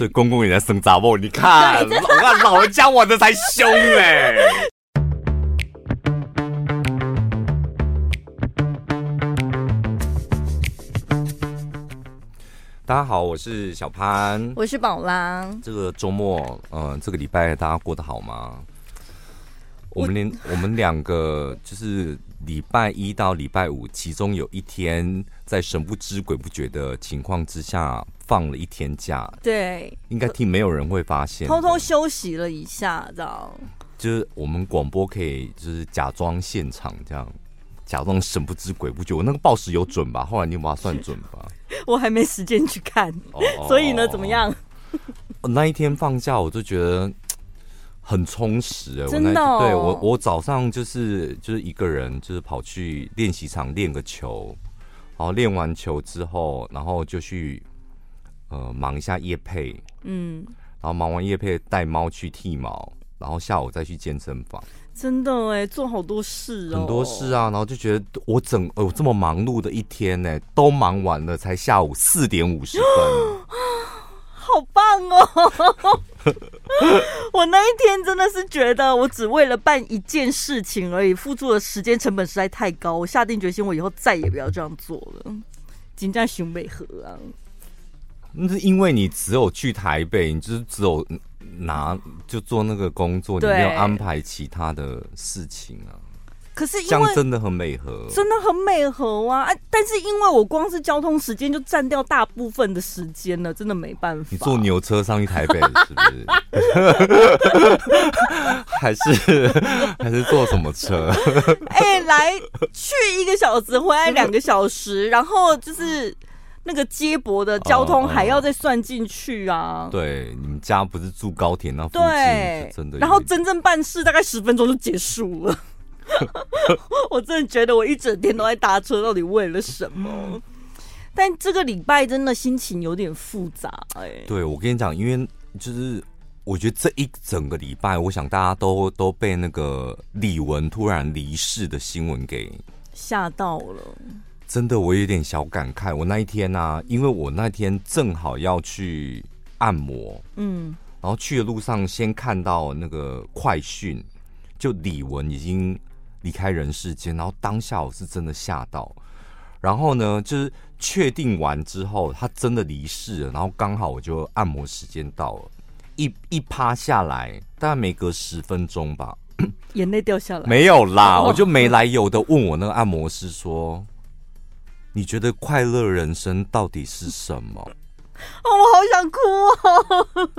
所以公公也在生杂货，你看，我看老人家玩的才凶嘞。大家好，我是小潘，我是宝拉。这个周末，嗯、呃，这个礼拜大家过得好吗？我们连我们两个就是礼拜一到礼拜五，其中有一天在神不知鬼不觉的情况之下放了一天假。对，应该听没有人会发现，偷偷休息了一下，知道？就是我们广播可以就是假装现场这样，假装神不知鬼不觉。我那个报时有准吧？后来你把它算准吧？我还没时间去看，所以呢，怎么样？那一天放假，我就觉得很充实哎，真的。对我，我早上就是就是一个人，就是跑去练习场练个球，然后练完球之后，然后就去呃忙一下夜配，嗯，然后忙完夜配带猫去剃毛，然后下午再去健身房。真的哎，做好多事哦，很多事啊，然后就觉得我整哦、呃、这么忙碌的一天呢，都忙完了才下午四点五十分，好棒哦！我那一天真的是觉得我只为了办一件事情而已，付出的时间成本实在太高，我下定决心，我以后再也不要这样做了。金家雄美和啊，那是因为你只有去台北，你就是只有。拿就做那个工作，你没有安排其他的事情啊。可是这样真的很美和，真的很美和啊！但是因为我光是交通时间就占掉大部分的时间了，真的没办法。你坐牛车上去台北是不是？还是还是坐什么车？哎、欸，来去一个小时，回来两个小时，然后就是。那个接驳的交通还要再算进去啊！对，你们家不是住高铁那附近？对，真的。然后真正办事大概十分钟就结束了。我真的觉得我一整天都在搭车，到底为了什么？但这个礼拜真的心情有点复杂哎。对，我跟你讲，因为就是我觉得这一整个礼拜，我想大家都都被那个李玟突然离世的新闻给吓到了。真的，我有点小感慨。我那一天呢、啊，因为我那天正好要去按摩，嗯，然后去的路上先看到那个快讯，就李玟已经离开人世间，然后当下我是真的吓到。然后呢，就是确定完之后，他真的离世了，然后刚好我就按摩时间到了，一一趴下来，大概没隔十分钟吧，眼泪掉下来，没有啦，我就没来由的问我那个按摩师说。你觉得快乐人生到底是什么？哦，我好想哭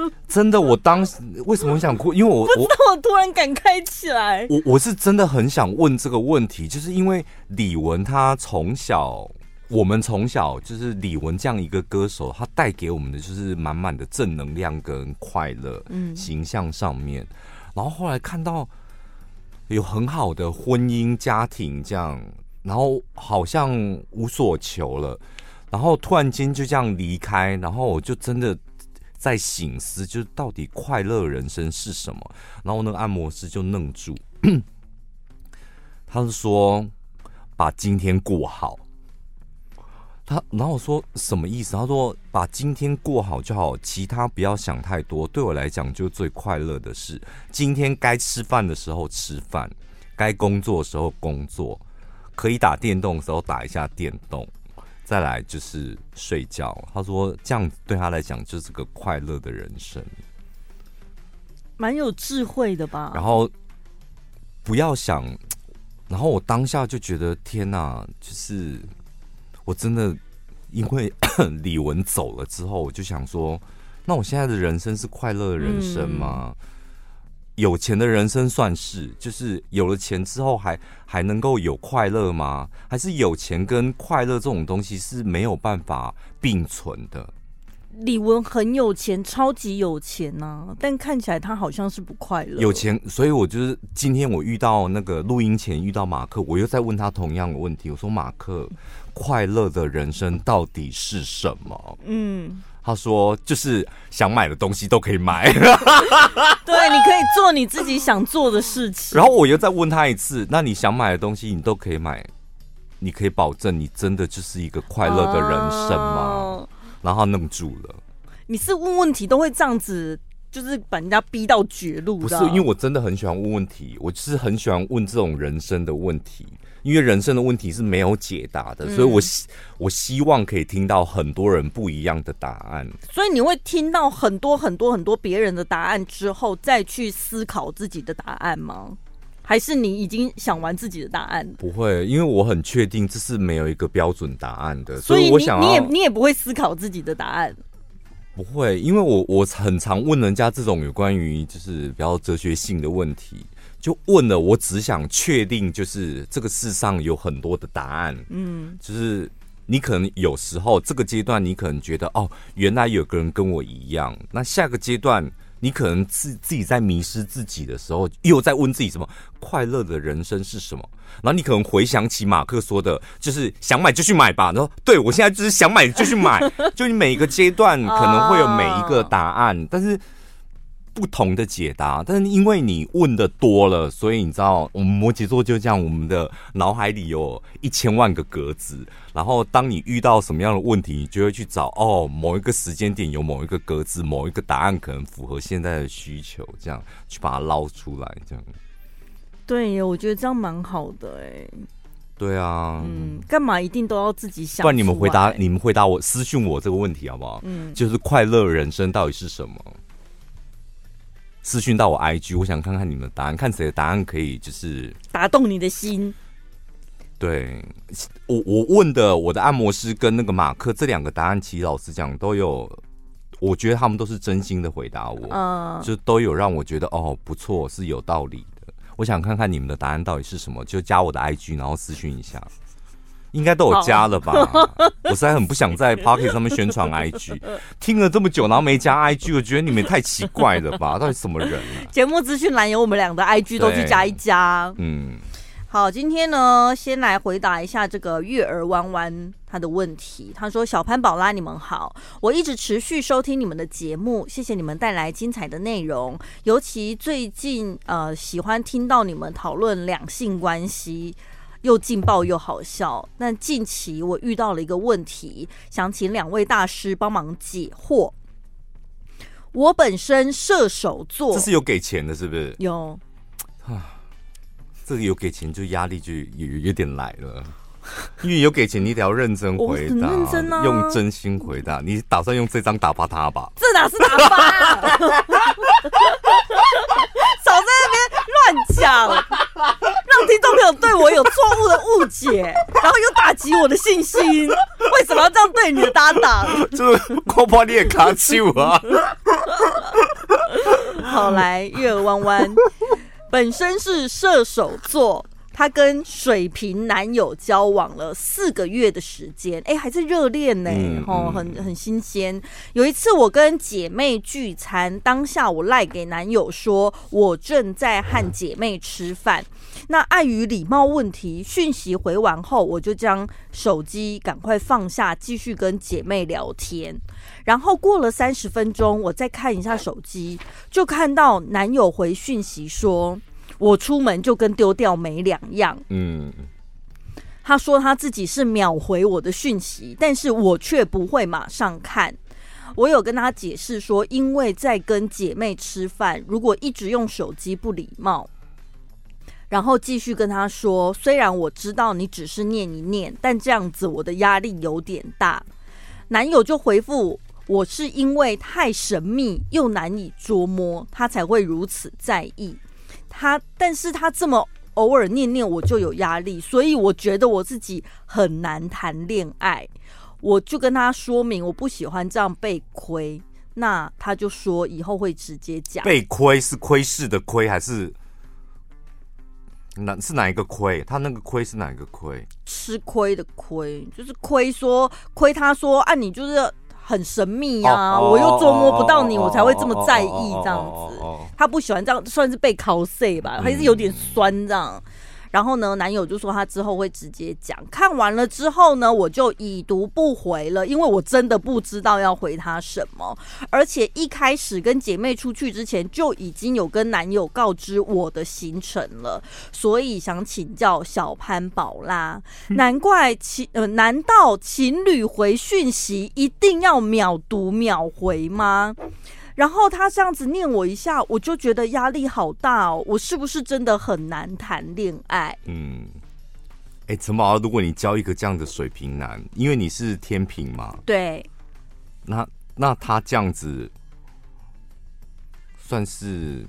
哦！真的，我当时为什么想哭？因为我不知道，我突然感慨起来。我我是真的很想问这个问题，就是因为李玟她从小，我们从小就是李玟这样一个歌手，她带给我们的就是满满的正能量跟快乐，嗯，形象上面。然后后来看到有很好的婚姻家庭这样。然后好像无所求了，然后突然间就这样离开，然后我就真的在醒思，就是到底快乐人生是什么？然后那个按摩师就愣住，他是说把今天过好。他然后我说什么意思？他说把今天过好就好，其他不要想太多。对我来讲，就最快乐的是今天该吃饭的时候吃饭，该工作的时候工作。可以打电动的时候打一下电动，再来就是睡觉。他说这样对他来讲就是个快乐的人生，蛮有智慧的吧。然后不要想，然后我当下就觉得天哪，就是我真的因为 李玟走了之后，我就想说，那我现在的人生是快乐的人生吗？嗯有钱的人生算是，就是有了钱之后还还能够有快乐吗？还是有钱跟快乐这种东西是没有办法并存的？李玟很有钱，超级有钱呐、啊，但看起来他好像是不快乐。有钱，所以我就是今天我遇到那个录音前遇到马克，我又在问他同样的问题。我说：“马克，快乐的人生到底是什么？”嗯。他说：“就是想买的东西都可以买，对，你可以做你自己想做的事情。”然后我又再问他一次：“那你想买的东西你都可以买，你可以保证你真的就是一个快乐的人生吗？”然后他愣住了。你是问问题都会这样子，就是把人家逼到绝路？不是，因为我真的很喜欢问问题，我就是很喜欢问这种人生的问题。因为人生的问题是没有解答的，嗯、所以我希我希望可以听到很多人不一样的答案。所以你会听到很多很多很多别人的答案之后，再去思考自己的答案吗？还是你已经想完自己的答案？不会，因为我很确定这是没有一个标准答案的。所以，所以我想你也你也不会思考自己的答案。不会，因为我我很常问人家这种有关于就是比较哲学性的问题。就问了，我只想确定，就是这个世上有很多的答案。嗯，就是你可能有时候这个阶段，你可能觉得哦，原来有个人跟我一样。那下个阶段，你可能自自己在迷失自己的时候，又在问自己什么快乐的人生是什么？然后你可能回想起马克说的，就是想买就去买吧。然后对我现在就是想买就去买。就你每一个阶段可能会有每一个答案，但是。不同的解答，但是因为你问的多了，所以你知道，我们摩羯座就这样，我们的脑海里有一千万个格子，然后当你遇到什么样的问题，你就会去找哦，某一个时间点有某一个格子，某一个答案可能符合现在的需求，这样去把它捞出来，这样。对呀，我觉得这样蛮好的哎。对啊，嗯，干嘛一定都要自己想？不然你们回答，你们回答我私讯我这个问题好不好？嗯，就是快乐人生到底是什么？私讯到我 IG，我想看看你们的答案，看谁的答案可以就是打动你的心。对，我我问的我的按摩师跟那个马克这两个答案，其实老实讲都有，我觉得他们都是真心的回答我，嗯，就都有让我觉得哦不错，是有道理的。我想看看你们的答案到底是什么，就加我的 IG，然后私讯一下。应该都有加了吧？我实在很不想在 Pocket 上面宣传 IG，听了这么久，然后没加 IG，我觉得你们太奇怪了吧？到底什么人啊？节目资讯栏有我们俩的 IG，都去加一加。嗯，好，今天呢，先来回答一下这个月儿弯弯他的问题。他说：“小潘宝拉，你们好，我一直持续收听你们的节目，谢谢你们带来精彩的内容，尤其最近呃，喜欢听到你们讨论两性关系。”又劲爆又好笑。那近期我遇到了一个问题，想请两位大师帮忙解惑。我本身射手座，这是有给钱的，是不是？有啊，这个有给钱就压力就有有点来了。因为有给钱，你得要认真回答，认真啊，用真心回答。你打算用这张打发他吧？这哪是打发？少在那边乱讲，让听众朋友对我有错误的误解，然后又打击我的信心。为什么要这样对你的搭档？就是恐怕你也卡住啊！好，来，月儿弯弯本身是射手座。她跟水瓶男友交往了四个月的时间，哎、欸，还在热恋呢，吼、嗯，很很新鲜。有一次我跟姐妹聚餐，当下我赖给男友说，我正在和姐妹吃饭。那碍于礼貌问题，讯息回完后，我就将手机赶快放下，继续跟姐妹聊天。然后过了三十分钟，我再看一下手机，就看到男友回讯息说。我出门就跟丢掉没两样。嗯，他说他自己是秒回我的讯息，但是我却不会马上看。我有跟他解释说，因为在跟姐妹吃饭，如果一直用手机不礼貌。然后继续跟他说，虽然我知道你只是念一念，但这样子我的压力有点大。男友就回复我是因为太神秘又难以捉摸，他才会如此在意。他，但是他这么偶尔念念，我就有压力，所以我觉得我自己很难谈恋爱。我就跟他说明，我不喜欢这样被亏。那他就说以后会直接讲。被亏是窥视的亏，还是哪是哪一个亏？他那个亏是哪一个亏？吃亏的亏，就是亏说亏。他说啊，你就是。很神秘呀、啊，我又捉摸不到你，我才会这么在意这样子。他不喜欢这样，算是被 cos 吧，还是有点酸这样。然后呢，男友就说他之后会直接讲。看完了之后呢，我就已读不回了，因为我真的不知道要回他什么。而且一开始跟姐妹出去之前，就已经有跟男友告知我的行程了，所以想请教小潘宝拉，难怪情呃，难道情侣回讯息一定要秒读秒回吗？然后他这样子念我一下，我就觉得压力好大哦。我是不是真的很难谈恋爱？嗯，哎，陈宝，如果你交一个这样的水瓶男，因为你是天平嘛，对，那那他这样子算是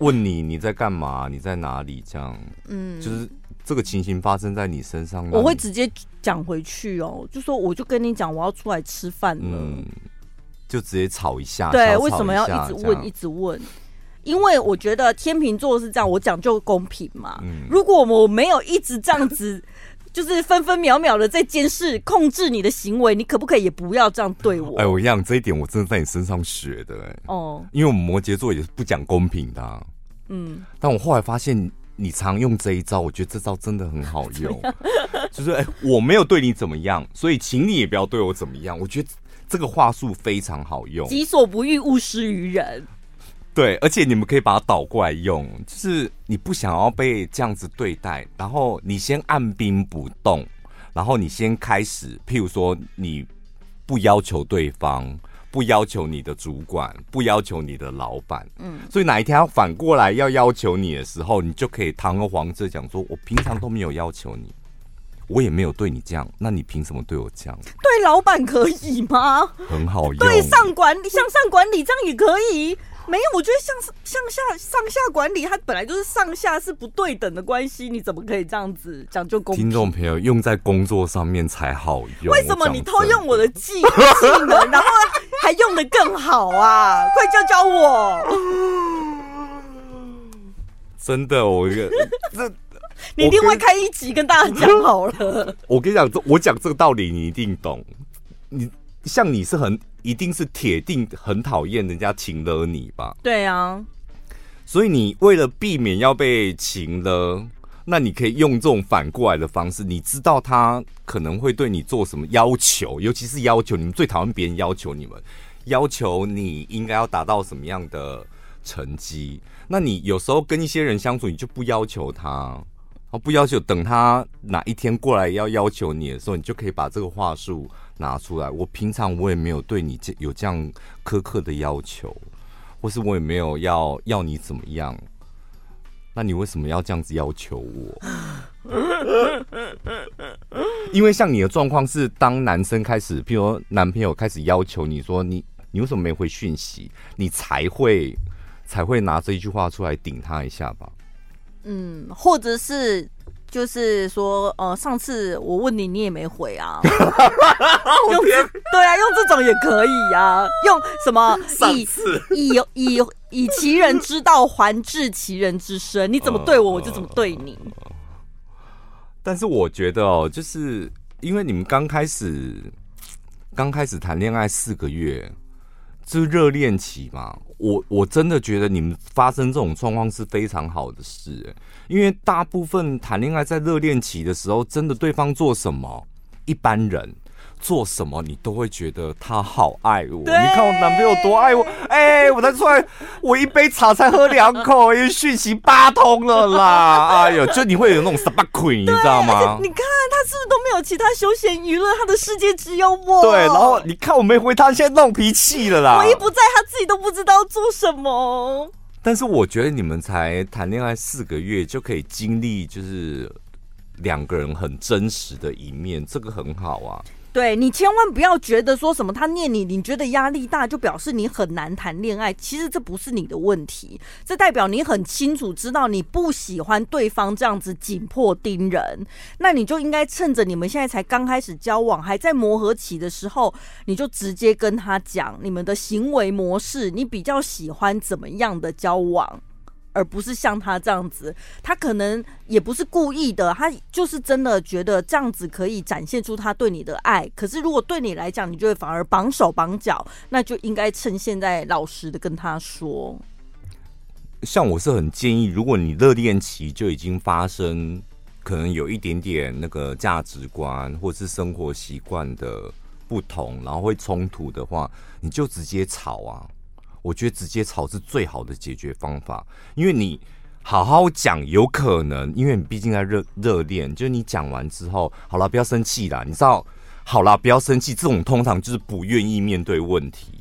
问你你在干嘛？你在哪里？这样，嗯，就是这个情形发生在你身上，我会直接讲回去哦，就说我就跟你讲，我要出来吃饭了。嗯就直接吵一下，对，为什么要一直问，一直问？因为我觉得天秤座是这样，我讲究公平嘛。嗯，如果我没有一直这样子，就是分分秒秒的在监视、控制你的行为，你可不可以也不要这样对我？哎，我讲这一点，我真的在你身上学的。哎，哦，因为我们摩羯座也是不讲公平的啊。嗯，但我后来发现你常用这一招，我觉得这招真的很好用。就是哎，我没有对你怎么样，所以请你也不要对我怎么样。我觉得。这个话术非常好用，己所不欲，勿施于人。对，而且你们可以把它倒过来用，就是你不想要被这样子对待，然后你先按兵不动，然后你先开始，譬如说你不要求对方，不要求你的主管，不要求你的老板，嗯，所以哪一天要反过来要要求你的时候，你就可以堂而皇之讲说，我平常都没有要求你。我也没有对你这样，那你凭什么对我这样？对老板可以吗？很好用。对上管理，向上管理这样也可以。没有，我觉得向向下上下管理，它本来就是上下是不对等的关系，你怎么可以这样子讲究公平？听众朋友，用在工作上面才好用。为什么你偷用我的技技能，然后还用的更好啊？快教教我！真的，我一个这。你另外开一集跟大家讲好了。我跟你讲，我讲这个道理你一定懂。你像你是很一定是铁定很讨厌人家情勒你吧？对啊。所以你为了避免要被情勒，那你可以用这种反过来的方式。你知道他可能会对你做什么要求，尤其是要求你们最讨厌别人要求你们，要求你应该要达到什么样的成绩。那你有时候跟一些人相处，你就不要求他。不要求，等他哪一天过来要要求你的时候，你就可以把这个话术拿出来。我平常我也没有对你这有这样苛刻的要求，或是我也没有要要你怎么样。那你为什么要这样子要求我？因为像你的状况是，当男生开始，譬如男朋友开始要求你说你你为什么没回讯息，你才会才会拿这一句话出来顶他一下吧。嗯，或者是就是说，呃，上次我问你，你也没回啊。用对啊，用这种也可以啊。用什么 以以以以其人之道还治其人之身？你怎么对我，我就怎么对你。但是我觉得哦，就是因为你们刚开始刚开始谈恋爱四个月，就是热恋期嘛。我我真的觉得你们发生这种状况是非常好的事，因为大部分谈恋爱在热恋期的时候，真的对方做什么，一般人。做什么你都会觉得他好爱我。你看我男朋友多爱我，哎、欸，我才出来，我一杯茶才喝两口，因为讯息八通了啦。哎呦，就你会有那种什么鬼，你知道吗？你看他是不是都没有其他休闲娱乐？他的世界只有我。对，然后你看我没回他，现在闹脾气了啦。我一不在，他自己都不知道做什么。但是我觉得你们才谈恋爱四个月就可以经历，就是两个人很真实的一面，这个很好啊。对，你千万不要觉得说什么他念你，你觉得压力大就表示你很难谈恋爱。其实这不是你的问题，这代表你很清楚知道你不喜欢对方这样子紧迫盯人。那你就应该趁着你们现在才刚开始交往，还在磨合期的时候，你就直接跟他讲你们的行为模式，你比较喜欢怎么样的交往。而不是像他这样子，他可能也不是故意的，他就是真的觉得这样子可以展现出他对你的爱。可是如果对你来讲，你就会反而绑手绑脚，那就应该趁现在老实的跟他说。像我是很建议，如果你热恋期就已经发生，可能有一点点那个价值观或是生活习惯的不同，然后会冲突的话，你就直接吵啊！我觉得直接吵是最好的解决方法，因为你好好讲，有可能，因为你毕竟在热热恋，就是你讲完之后，好了，不要生气啦，你知道，好啦，不要生气，这种通常就是不愿意面对问题。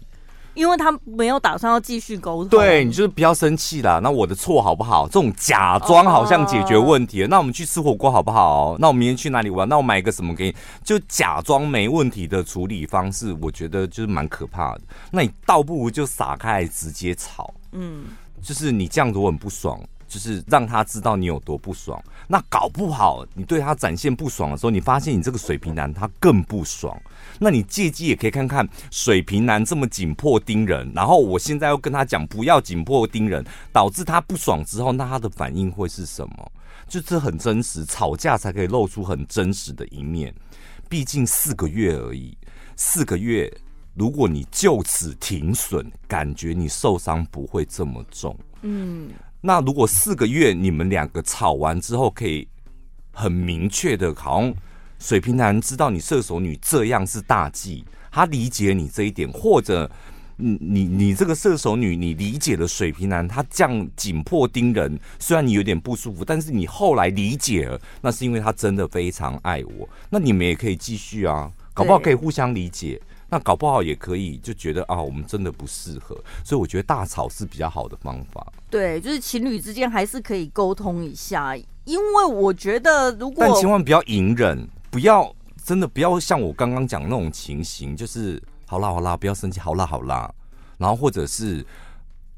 因为他没有打算要继续沟通，对，你就是不要生气啦。那我的错好不好？这种假装好像解决问题了。Uh, 那我们去吃火锅好不好？那我明天去哪里玩？那我买个什么给你？就假装没问题的处理方式，我觉得就是蛮可怕的。那你倒不如就撒开直接吵，嗯，就是你这样子我很不爽。就是让他知道你有多不爽，那搞不好你对他展现不爽的时候，你发现你这个水瓶男他更不爽，那你借机也可以看看水瓶男这么紧迫盯人，然后我现在又跟他讲不要紧迫盯人，导致他不爽之后，那他的反应会是什么？就这很真实，吵架才可以露出很真实的一面。毕竟四个月而已，四个月，如果你就此停损，感觉你受伤不会这么重。嗯。那如果四个月你们两个吵完之后，可以很明确的，好像水瓶男知道你射手女这样是大忌，他理解你这一点，或者你你你这个射手女，你理解了水瓶男他这样紧迫盯人，虽然你有点不舒服，但是你后来理解了，那是因为他真的非常爱我，那你们也可以继续啊，搞不好可以互相理解。那搞不好也可以，就觉得啊，我们真的不适合，所以我觉得大吵是比较好的方法。对，就是情侣之间还是可以沟通一下，因为我觉得如果但千万不要隐忍，不要真的不要像我刚刚讲那种情形，就是好啦好啦，不要生气，好啦好啦，然后或者是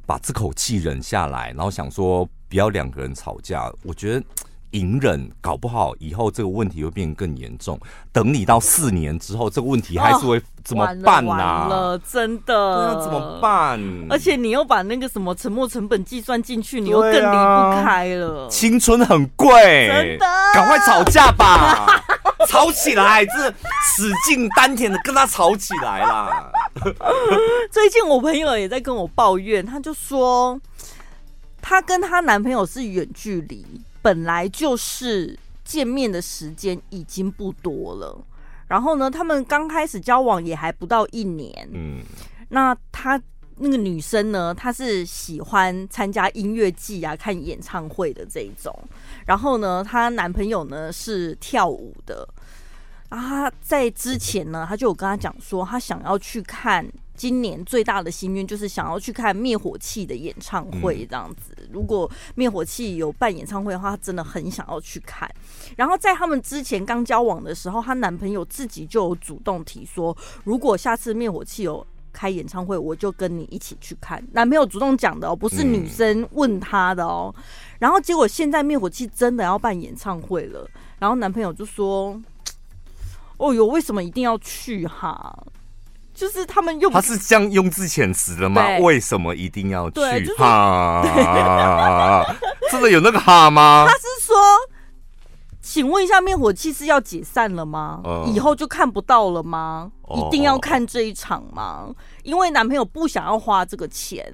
把这口气忍下来，然后想说不要两个人吵架，我觉得。隐忍，搞不好以后这个问题会变得更严重。等你到四年之后，这个问题还是会怎么办呢？啊？完了，真的，那怎么办？而且你又把那个什么沉没成本计算进去，你又更离不开了。啊、青春很贵，真的，赶快吵架吧，吵起来，这使劲丹田的跟他吵起来啦。最近我朋友也在跟我抱怨，他就说，她跟她男朋友是远距离。本来就是见面的时间已经不多了，然后呢，他们刚开始交往也还不到一年。嗯，那她那个女生呢，她是喜欢参加音乐季啊、看演唱会的这一种。然后呢，她男朋友呢是跳舞的。啊，在之前呢，她就有跟他讲说，她想要去看。今年最大的心愿就是想要去看灭火器的演唱会，这样子。如果灭火器有办演唱会的话，她真的很想要去看。然后在他们之前刚交往的时候，她男朋友自己就有主动提说，如果下次灭火器有开演唱会，我就跟你一起去看。男朋友主动讲的哦，不是女生问他的哦。然后结果现在灭火器真的要办演唱会了，然后男朋友就说：“哦哟，为什么一定要去哈？”就是他们用，他是这样用字遣词的吗？为什么一定要去？哈，真的有那个哈吗？他是说，请问一下，灭火器是要解散了吗？以后就看不到了吗？一定要看这一场吗？因为男朋友不想要花这个钱。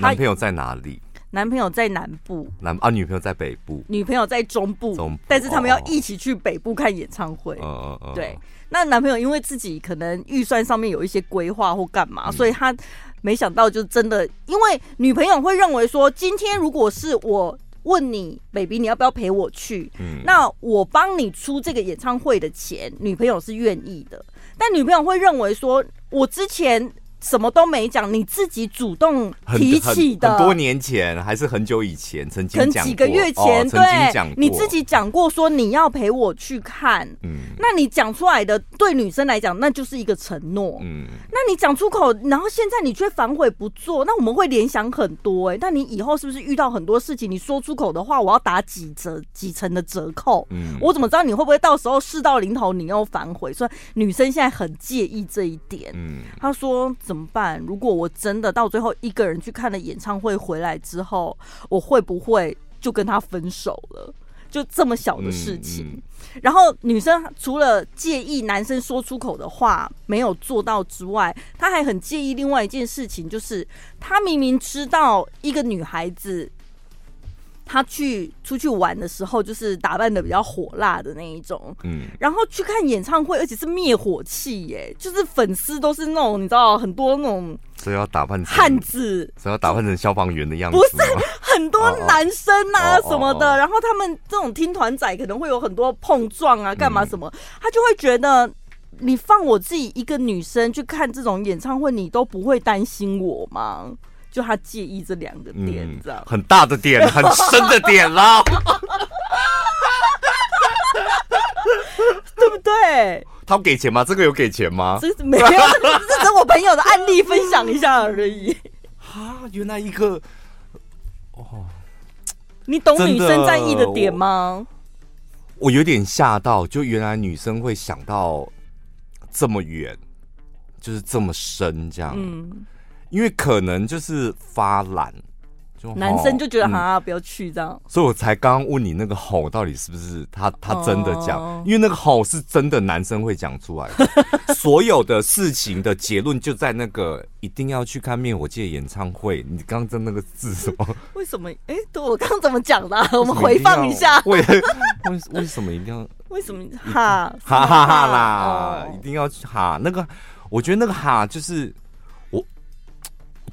男朋友在哪里？男朋友在南部，男啊，女朋友在北部，女朋友在中部，中部，但是他们要一起去北部看演唱会。嗯嗯嗯，对。那男朋友因为自己可能预算上面有一些规划或干嘛，嗯、所以他没想到就真的，因为女朋友会认为说，今天如果是我问你，baby，你要不要陪我去？嗯，那我帮你出这个演唱会的钱，女朋友是愿意的，但女朋友会认为说，我之前。什么都没讲，你自己主动提起的。多年前还是很久以前，曾经讲过，几个月前，哦、曾经讲你自己讲过说你要陪我去看。嗯，那你讲出来的对女生来讲，那就是一个承诺。嗯，那你讲出口，然后现在你却反悔不做，那我们会联想很多哎、欸。但你以后是不是遇到很多事情，你说出口的话，我要打几折、几成的折扣？嗯，我怎么知道你会不会到时候事到临头你又反悔？所以女生现在很介意这一点。嗯，她说。怎么办？如果我真的到最后一个人去看了演唱会回来之后，我会不会就跟他分手了？就这么小的事情。嗯嗯、然后女生除了介意男生说出口的话没有做到之外，她还很介意另外一件事情，就是她明明知道一个女孩子他去出去玩的时候，就是打扮的比较火辣的那一种，嗯，然后去看演唱会，而且是灭火器耶，就是粉丝都是那种你知道很多那种，所以要打扮成汉子，所以要打扮成消防员的样子，不是很多男生啊什么的，哦。哦哦哦然后他们这种听团仔可能会有很多碰撞啊，干嘛什么，嗯、他就会觉得你放我自己一个女生去看这种演唱会，你都不会担心我吗？就他介意这两个点，嗯、这样很大的点，很深的点啦，对不对？他给钱吗？这个有给钱吗？这没有，这是我朋友的案例分享一下而已。啊，原来一个哦，你懂女生在意的点吗？我，我有点吓到，就原来女生会想到这么远，就是这么深这样。嗯。因为可能就是发懒，就男生就觉得哈、嗯，不要去这样，所以我才刚刚问你那个吼到底是不是他他真的讲、哦？因为那个吼是真的男生会讲出来的，所有的事情的结论就在那个一定要去看灭火器的演唱会。你刚刚在那个字什么？为什么？哎，对我刚刚怎么讲的、啊？我们回放一下。为为为什么一定要？为什么哈哈哈哈啦、哦？一定要去哈？那个我觉得那个哈就是。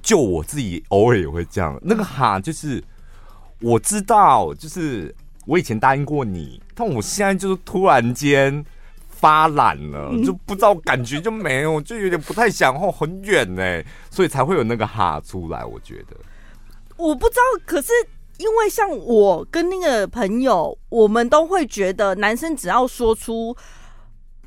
就我自己偶尔也会这样，那个哈就是我知道，就是我以前答应过你，但我现在就是突然间发懒了，就不知道感觉就没有，就有点不太想，哦，很远呢，所以才会有那个哈出来。我觉得我不知道，可是因为像我跟那个朋友，我们都会觉得男生只要说出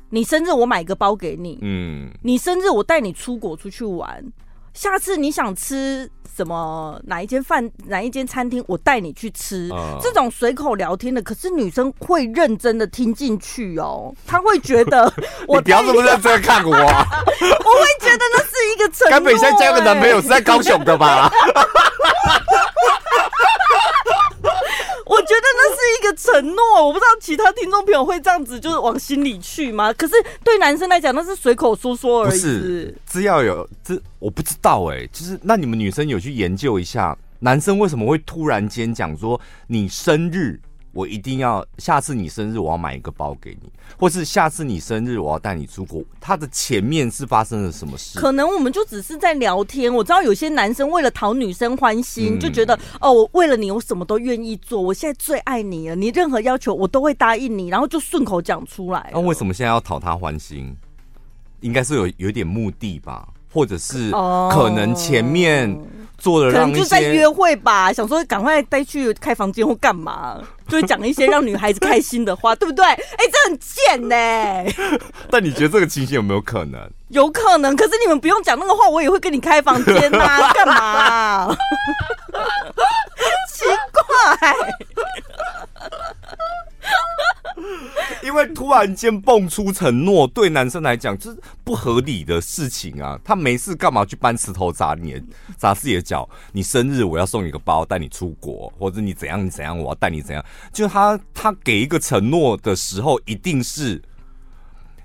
你生日我买个包给你，嗯，你生日我带你出国出去玩。下次你想吃什么？哪一间饭？哪一间餐厅？我带你去吃。Uh, 这种随口聊天的，可是女生会认真的听进去哦。她会觉得 我你不要这么认真看我。我会觉得那是一个承诺。该本现在交个男朋友是在高雄的吧？我觉得那是一个承诺，我不知道其他听众朋友会这样子，就是往心里去吗？可是对男生来讲，那是随口说说而已。不是，只要有这，我不知道哎、就是那你们女生有去研究一下，男生为什么会突然间讲说你生日？我一定要下次你生日，我要买一个包给你，或是下次你生日，我要带你出国。他的前面是发生了什么事？可能我们就只是在聊天。我知道有些男生为了讨女生欢心，就觉得哦，我为了你，我什么都愿意做。我现在最爱你了，你任何要求我都会答应你，然后就顺口讲出来。那为什么现在要讨他欢心？应该是有有点目的吧，或者是可能前面。做的可能就在约会吧，想说赶快带去开房间或干嘛，就会讲一些让女孩子开心的话，对不对？哎、欸，这很贱呢、欸。但你觉得这个情形有没有可能？有可能，可是你们不用讲那个话，我也会跟你开房间呐、啊，干嘛、啊？奇怪。因为突然间蹦出承诺，对男生来讲这是不合理的事情啊！他没事干嘛去搬石头砸你的砸自己的脚？你生日我要送你一个包，带你出国，或者你怎样你怎样，我要带你怎样？就他他给一个承诺的时候，一定是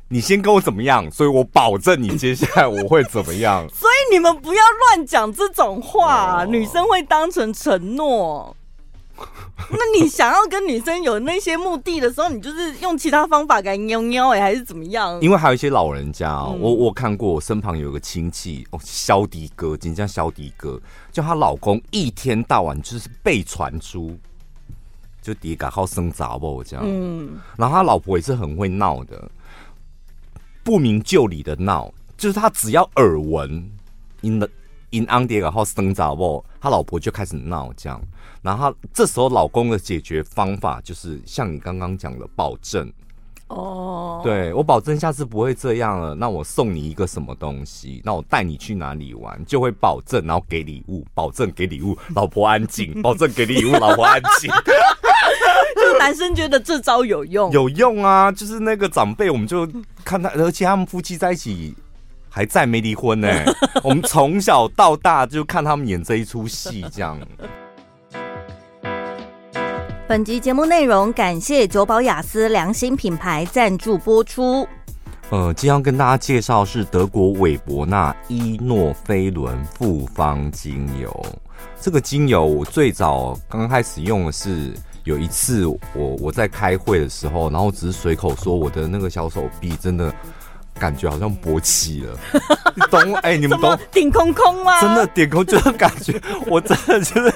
你先跟我怎么样，所以我保证你接下来我会怎么样。所以你们不要乱讲这种话，女生会当成承诺。那你想要跟女生有那些目的的时候，你就是用其他方法给喵喵哎，还是怎么样？因为还有一些老人家哦，嗯、我我看过，我身旁有个亲戚哦，肖迪哥，真叫肖迪哥，就她老公一天到晚就是被传出就底嘎好生杂不这样，嗯，然后他老婆也是很会闹的，不明就里的闹，就是他只要耳闻，因的因安迪然后生杂不，他老婆就开始闹这样。然后这时候老公的解决方法就是像你刚刚讲的保证哦，对，我保证下次不会这样了。那我送你一个什么东西？那我带你去哪里玩？就会保证，然后给礼物，保证给礼物，老婆安静，保证给礼物，老婆安静。就男生觉得这招有用，有用啊！就是那个长辈，我们就看他，而且他们夫妻在一起还在没离婚呢。我们从小到大就看他们演这一出戏，这样。本集节目内容感谢久保雅思良心品牌赞助播出。呃，今天要跟大家介绍是德国韦伯纳伊诺菲伦复方精油。这个精油我最早刚开始用的是有一次我我在开会的时候，然后只是随口说我的那个小手臂真的。感觉好像勃起了，你懂？哎、欸，你们懂？顶空空吗？真的顶空，就是感觉，我真的就是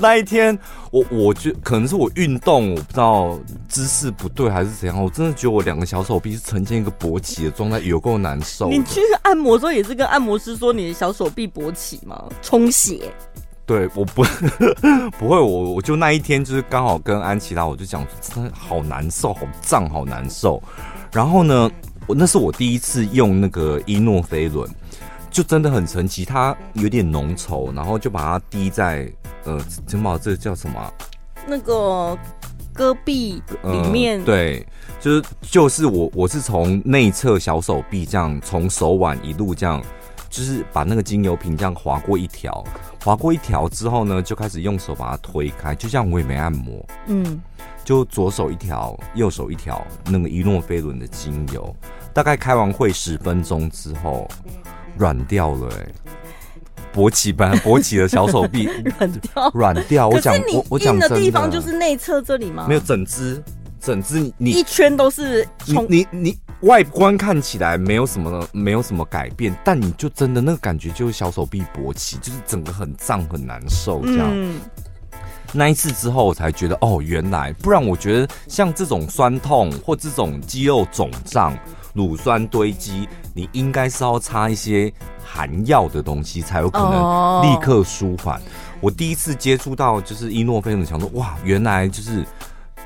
那一天，我我觉可能是我运动，我不知道姿势不对还是怎样，我真的觉得我两个小手臂是呈现一个勃起的状态，有够难受。你去按摩的时候也是跟按摩师说你的小手臂勃起吗？充血？对，我不 不会，我我就那一天就是刚好跟安琪拉，我就讲真的好难受，好胀，好难受。然后呢？我那是我第一次用那个伊诺菲伦，就真的很神奇，它有点浓稠，然后就把它滴在呃，城堡这叫什么、啊？那个戈壁里面、呃。对，就是就是我我是从内侧小手臂这样，从手腕一路这样，就是把那个精油瓶这样划过一条，划过一条之后呢，就开始用手把它推开，就像我也没按摩，嗯。就左手一条，右手一条，那个伊诺菲伦的精油，大概开完会十分钟之后，软掉了、欸，哎，勃起本来 勃起的小手臂软掉，软掉。我讲我我讲的地方就是内侧这里吗？没有，整只整只你一圈都是你你你外观看起来没有什么没有什么改变，但你就真的那个感觉就是小手臂勃起，就是整个很胀很难受这样。嗯那一次之后，我才觉得哦，原来不然，我觉得像这种酸痛或这种肌肉肿胀、乳酸堆积，你应该是要擦一些含药的东西，才有可能立刻舒缓。Oh. 我第一次接触到就是伊诺菲伦，想说哇，原来就是。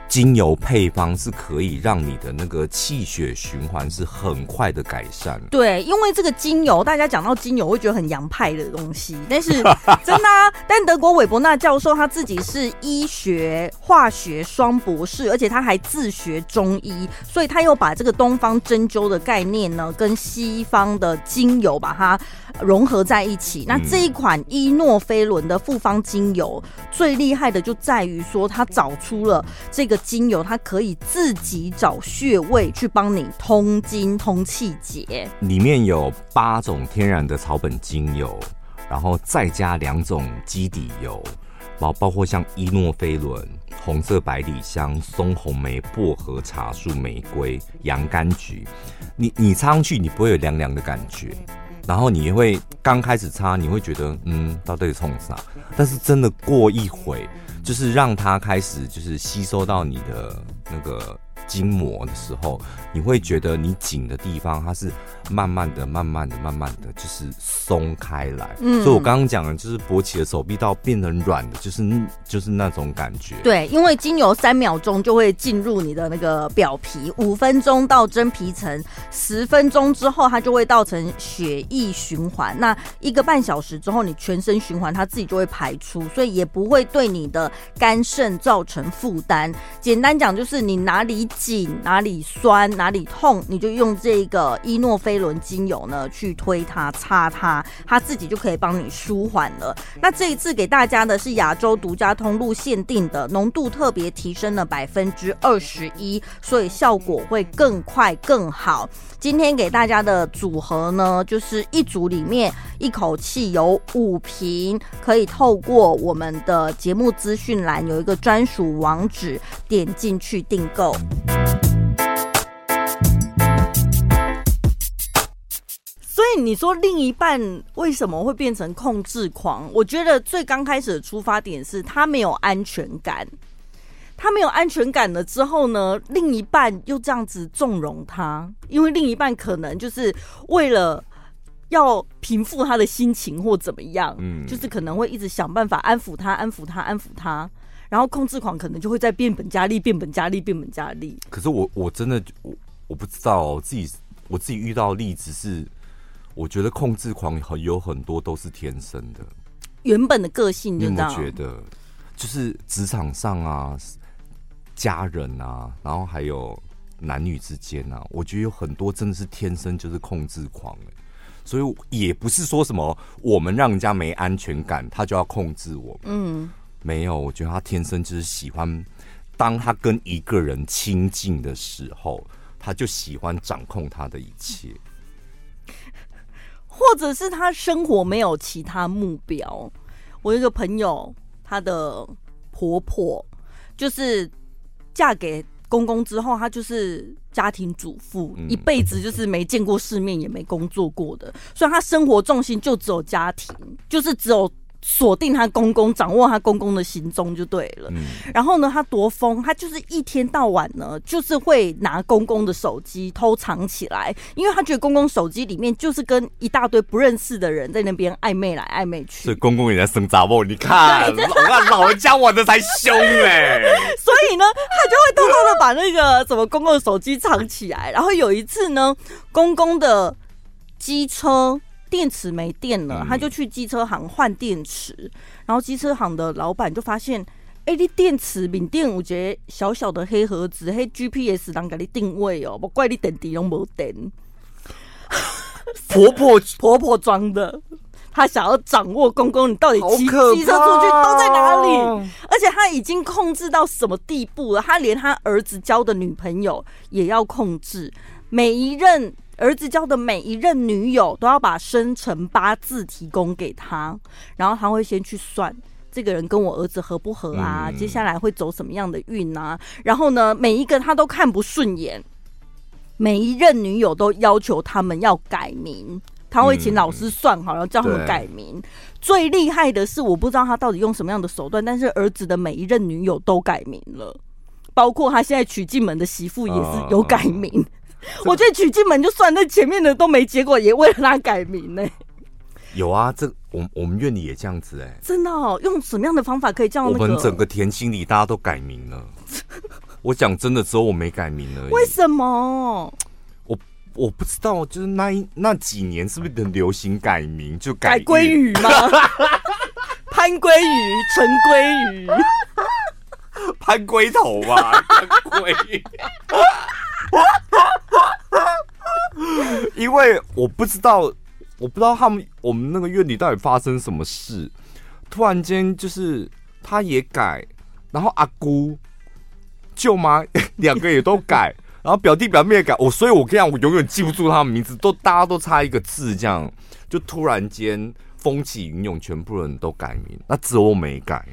精油配方是可以让你的那个气血循环是很快的改善。对，因为这个精油，大家讲到精油会觉得很洋派的东西，但是真的。但德国韦伯纳教授他自己是医学化学双博士，而且他还自学中医，所以他又把这个东方针灸的概念呢，跟西方的精油把它融合在一起。那这一款伊诺菲伦的复方精油最厉害的就在于说，它找出了这个。精油它可以自己找穴位去帮你通经通气节，里面有八种天然的草本精油，然后再加两种基底油，包包括像伊诺菲伦、红色百里香、松红梅、薄荷、茶树、玫瑰、洋甘菊，你你擦上去你不会有凉凉的感觉，然后你会刚开始擦你会觉得嗯到底冲啥，但是真的过一会。就是让它开始，就是吸收到你的那个。筋膜的时候，你会觉得你紧的地方，它是慢慢的、慢慢的、慢慢的，就是松开来。嗯，所以我刚刚讲的，就是勃起的手臂到变成软的，就是就是那种感觉。对，因为精油三秒钟就会进入你的那个表皮，五分钟到真皮层，十分钟之后它就会造成血液循环。那一个半小时之后，你全身循环，它自己就会排出，所以也不会对你的肝肾造成负担。简单讲，就是你哪里。紧哪里酸哪里痛，你就用这个伊诺菲轮精油呢去推它擦它，它自己就可以帮你舒缓了。那这一次给大家的是亚洲独家通路限定的，浓度特别提升了百分之二十一，所以效果会更快更好。今天给大家的组合呢，就是一组里面一口气有五瓶，可以透过我们的节目资讯栏有一个专属网址，点进去订购。所以你说另一半为什么会变成控制狂？我觉得最刚开始的出发点是他没有安全感，他没有安全感了之后呢，另一半又这样子纵容他，因为另一半可能就是为了要平复他的心情或怎么样，嗯，就是可能会一直想办法安抚他，安抚他，安抚他。然后控制狂可能就会在变本加厉，变本加厉，变本加厉。可是我我真的我我不知道，我自己我自己遇到的例子是，我觉得控制狂很有很多都是天生的，原本的个性。你有没有觉得，就是职场上啊，家人啊，然后还有男女之间啊，我觉得有很多真的是天生就是控制狂哎，所以也不是说什么我们让人家没安全感，他就要控制我们。嗯。没有，我觉得他天生就是喜欢，当他跟一个人亲近的时候，他就喜欢掌控他的一切，或者是他生活没有其他目标。我有一个朋友，她的婆婆就是嫁给公公之后，她就是家庭主妇，嗯、一辈子就是没见过世面，也没工作过的，所以她生活重心就只有家庭，就是只有。锁定他公公，掌握他公公的行踪就对了。嗯、然后呢，他多疯，他就是一天到晚呢，就是会拿公公的手机偷藏起来，因为他觉得公公手机里面就是跟一大堆不认识的人在那边暧昧来暧昧去。所以公公也在生杂货，你看，老老人家玩的才凶哎。所以呢，他就会偷偷的把那个什么公公的手机藏起来。然后有一次呢，公公的机车。电池没电了，他就去机车行换电池，然后机车行的老板就发现，哎、欸，你电池缅电五节小小的黑盒子，黑 GPS 当给你定位哦，不怪你电池都没电。婆婆 婆婆装的，他想要掌握公公，你到底骑机车出去都在哪里？而且他已经控制到什么地步了？他连他儿子交的女朋友也要控制，每一任。儿子交的每一任女友都要把生辰八字提供给他，然后他会先去算这个人跟我儿子合不合啊，接下来会走什么样的运啊？然后呢，每一个他都看不顺眼，每一任女友都要求他们要改名，他会请老师算好，然后叫他们改名。最厉害的是，我不知道他到底用什么样的手段，但是儿子的每一任女友都改名了，包括他现在娶进门的媳妇也是有改名。我觉得娶进门就算，那前面的都没结果，也为了他改名呢。有啊，这我我们院里也这样子哎、欸，真的哦。用什么样的方法可以这样、那个？我们整个田心里大家都改名了。我讲真的，只有我没改名而已。为什么？我我不知道，就是那一那几年是不是很流行改名？就改鲑鱼吗？潘鲑鱼、陈鲑鱼、潘龟头吧？潘龟。因为我不知道，我不知道他们我们那个院里到底发生什么事，突然间就是他也改，然后阿姑、舅妈 两个也都改，然后表弟表妹也改，我所以，我跟你讲，我永远记不住他们名字，都大家都差一个字，这样就突然间风起云涌，全部人都改名，那只有我没改。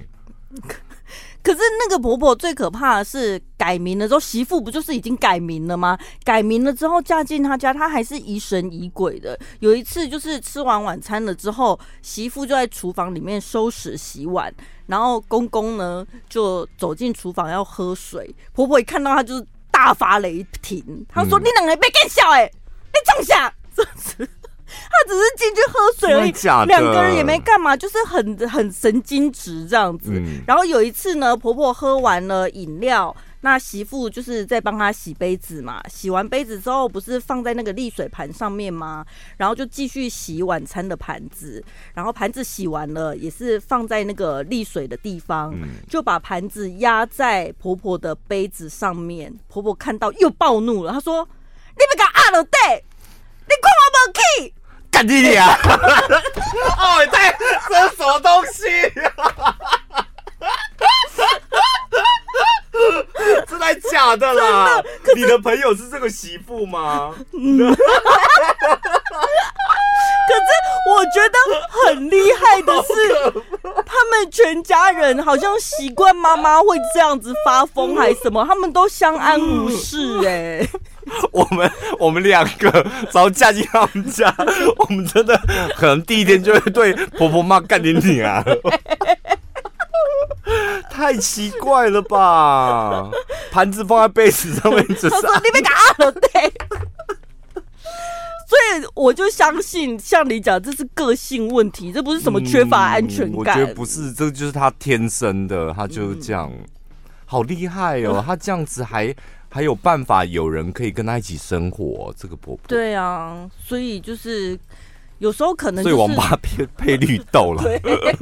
可是那个婆婆最可怕的是改名了之后，媳妇不就是已经改名了吗？改名了之后嫁进他家，她还是疑神疑鬼的。有一次就是吃完晚餐了之后，媳妇就在厨房里面收拾洗碗，然后公公呢就走进厨房要喝水，婆婆一看到他就是大发雷霆，她说：“嗯、你两个别更笑哎，你装下。”他只是进去喝水而已，两个人也没干嘛，就是很很神经质这样子。嗯、然后有一次呢，婆婆喝完了饮料，那媳妇就是在帮她洗杯子嘛。洗完杯子之后，不是放在那个沥水盘上面吗？然后就继续洗晚餐的盘子。然后盘子洗完了，也是放在那个沥水的地方，嗯、就把盘子压在婆婆的杯子上面。婆婆看到又暴怒了，她说：“你别搞阿了对，你看我无气。”干你娘！哦，在这是什么东西？真的假的啦？你的朋友是这个媳妇吗？嗯。可是我觉得很厉害的是，他们全家人好像习惯妈妈会这样子发疯，还是什么？他们都相安无事哎、欸。我们我们两个只要嫁进他们家，我们真的可能第一天就会对婆婆妈干点你啊！太奇怪了吧？盘子放在被子上面，只是你被打了对。所以我就相信，像你讲，这是个性问题，这不是什么缺乏安全感。嗯、我觉得不是，这就是他天生的，他就是这样，嗯、好厉害哦！他这样子还。还有办法，有人可以跟他一起生活。这个婆婆，对啊，所以就是有时候可能、就是，所以我们把它配配绿豆了。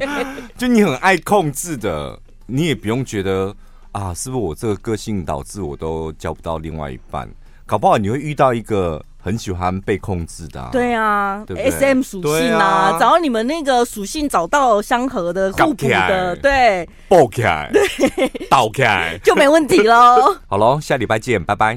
就你很爱控制的，你也不用觉得啊，是不是我这个个性导致我都交不到另外一半？搞不好你会遇到一个。很喜欢被控制的，对啊对对，SM 属性啊，找到、啊、你们那个属性找到相合的互补的，对，爆开，对，倒开，就没问题喽。好喽，下礼拜见，拜拜。